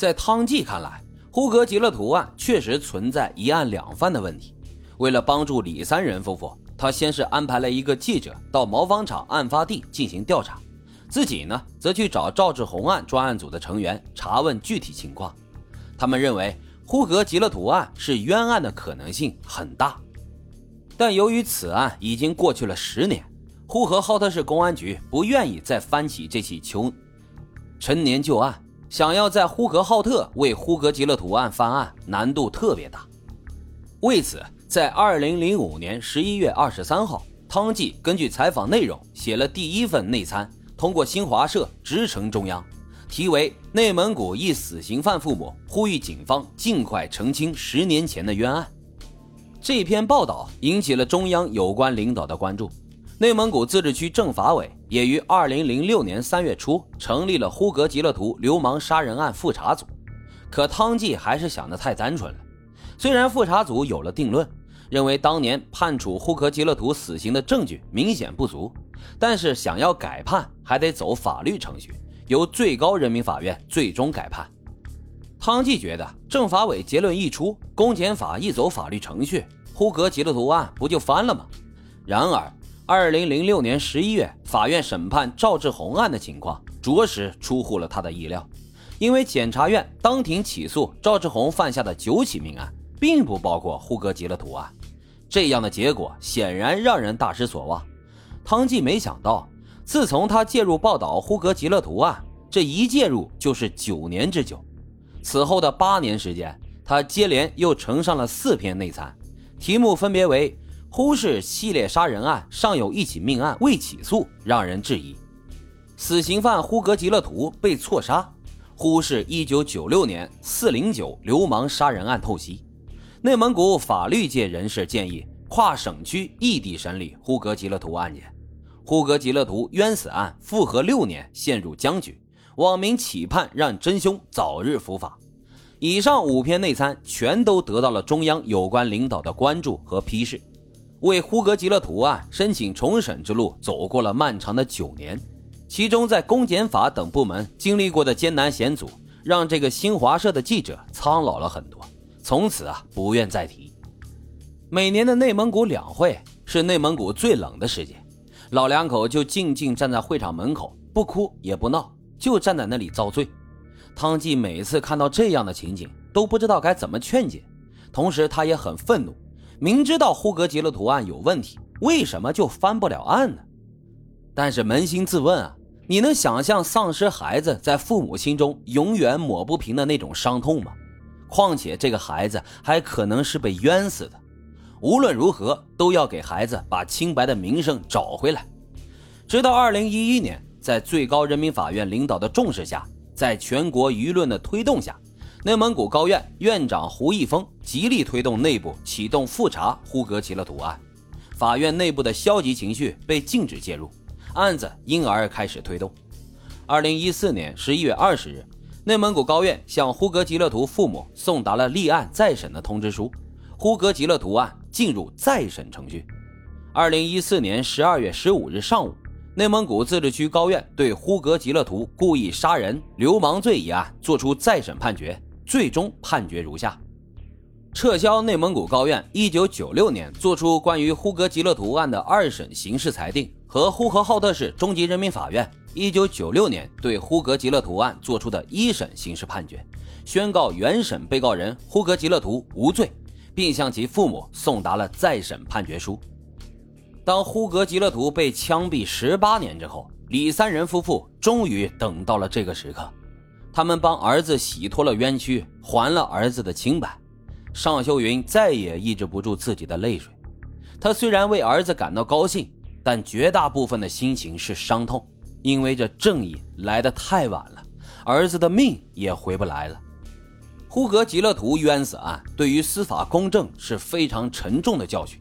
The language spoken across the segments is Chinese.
在汤计看来，呼格吉勒图案确实存在一案两犯的问题。为了帮助李三人夫妇，他先是安排了一个记者到毛纺厂案发地进行调查，自己呢则去找赵志红案专案组的成员查问具体情况。他们认为呼格吉勒图案是冤案的可能性很大，但由于此案已经过去了十年，呼和浩特市公安局不愿意再翻起这起囚陈年旧案，想要在呼和浩特为呼格吉勒图案翻案难度特别大，为此。在二零零五年十一月二十三号，汤计根据采访内容写了第一份内参，通过新华社直呈中央，题为《内蒙古一死刑犯父母呼吁警方尽快澄清十年前的冤案》。这篇报道引起了中央有关领导的关注。内蒙古自治区政法委也于二零零六年三月初成立了呼格吉勒图流氓杀人案复查组。可汤计还是想得太单纯了，虽然复查组有了定论。认为当年判处呼格吉勒图死刑的证据明显不足，但是想要改判还得走法律程序，由最高人民法院最终改判。汤计觉得政法委结论一出，公检法一走法律程序，呼格吉勒图案不就翻了吗？然而，二零零六年十一月，法院审判赵志红案的情况着实出乎了他的意料，因为检察院当庭起诉赵志红犯下的九起命案，并不包括呼格吉勒图案。这样的结果显然让人大失所望。汤计没想到，自从他介入报道呼格吉勒图案，这一介入就是九年之久。此后的八年时间，他接连又呈上了四篇内参，题目分别为：呼市系列杀人案尚有一起命案未起诉，让人质疑；死刑犯呼格吉勒图被错杀；呼市一九九六年四零九流氓杀人案透析。内蒙古法律界人士建议跨省区异地审理呼格吉勒图案件，呼格吉勒图冤死案复核六年陷入僵局，网民期盼让真凶早日伏法。以上五篇内参全都得到了中央有关领导的关注和批示，为呼格吉勒图案申请重审之路走过了漫长的九年。其中，在公检法等部门经历过的艰难险阻，让这个新华社的记者苍老了很多。从此啊，不愿再提。每年的内蒙古两会是内蒙古最冷的时节，老两口就静静站在会场门口，不哭也不闹，就站在那里遭罪。汤计每次看到这样的情景，都不知道该怎么劝解。同时，他也很愤怒，明知道呼格吉勒图案有问题，为什么就翻不了案呢？但是扪心自问啊，你能想象丧失孩子在父母心中永远抹不平的那种伤痛吗？况且这个孩子还可能是被冤死的，无论如何都要给孩子把清白的名声找回来。直到二零一一年，在最高人民法院领导的重视下，在全国舆论的推动下，内蒙古高院院长胡一峰极力推动内部启动复查呼格吉勒图案，法院内部的消极情绪被禁止介入，案子因而开始推动。二零一四年十一月二十日。内蒙古高院向呼格吉勒图父母送达了立案再审的通知书，呼格吉勒图案进入再审程序。二零一四年十二月十五日上午，内蒙古自治区高院对呼格吉勒图故意杀人流氓罪一案作出再审判决，最终判决如下：撤销内蒙古高院一九九六年作出关于呼格吉勒图案的二审刑事裁定和呼和浩特市中级人民法院。一九九六年对呼格吉勒图案作出的一审刑事判决，宣告原审被告人呼格吉勒图无罪，并向其父母送达了再审判决书。当呼格吉勒图被枪毙十八年之后，李三人夫妇终于等到了这个时刻，他们帮儿子洗脱了冤屈，还了儿子的清白。尚秀云再也抑制不住自己的泪水，他虽然为儿子感到高兴，但绝大部分的心情是伤痛。因为这正义来得太晚了，儿子的命也回不来了。呼格吉勒图冤死案对于司法公正是非常沉重的教训，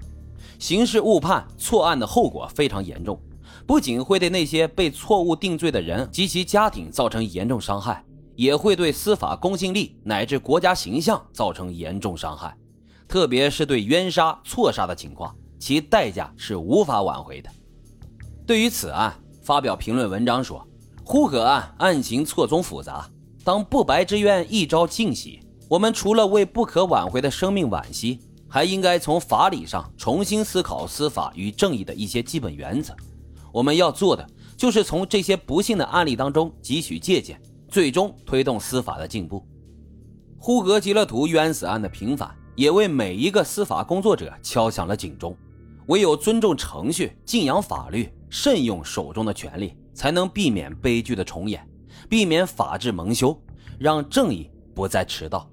刑事误判错案的后果非常严重，不仅会对那些被错误定罪的人及其家庭造成严重伤害，也会对司法公信力乃至国家形象造成严重伤害。特别是对冤杀、错杀的情况，其代价是无法挽回的。对于此案，发表评论文章说，呼格案案情错综复杂，当不白之冤一朝尽洗，我们除了为不可挽回的生命惋惜，还应该从法理上重新思考司法与正义的一些基本原则。我们要做的就是从这些不幸的案例当中汲取借鉴，最终推动司法的进步。呼格吉勒图冤死案的平反，也为每一个司法工作者敲响了警钟。唯有尊重程序、敬仰法律、慎用手中的权力，才能避免悲剧的重演，避免法治蒙羞，让正义不再迟到。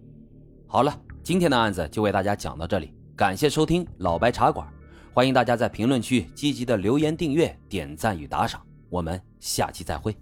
好了，今天的案子就为大家讲到这里，感谢收听老白茶馆，欢迎大家在评论区积极的留言、订阅、点赞与打赏，我们下期再会。